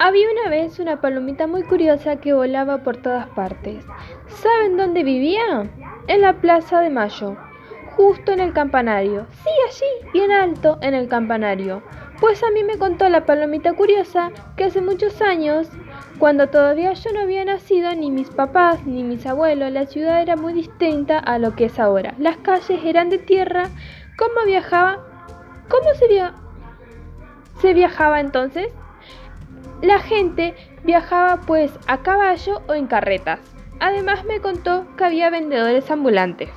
Había una vez una palomita muy curiosa que volaba por todas partes. ¿Saben dónde vivía? En la Plaza de Mayo, justo en el campanario. Sí, allí, bien alto, en el campanario. Pues a mí me contó la palomita curiosa que hace muchos años, cuando todavía yo no había nacido, ni mis papás, ni mis abuelos, la ciudad era muy distinta a lo que es ahora. Las calles eran de tierra. ¿Cómo viajaba? ¿Cómo se, se viajaba entonces? La gente viajaba pues a caballo o en carretas. Además me contó que había vendedores ambulantes.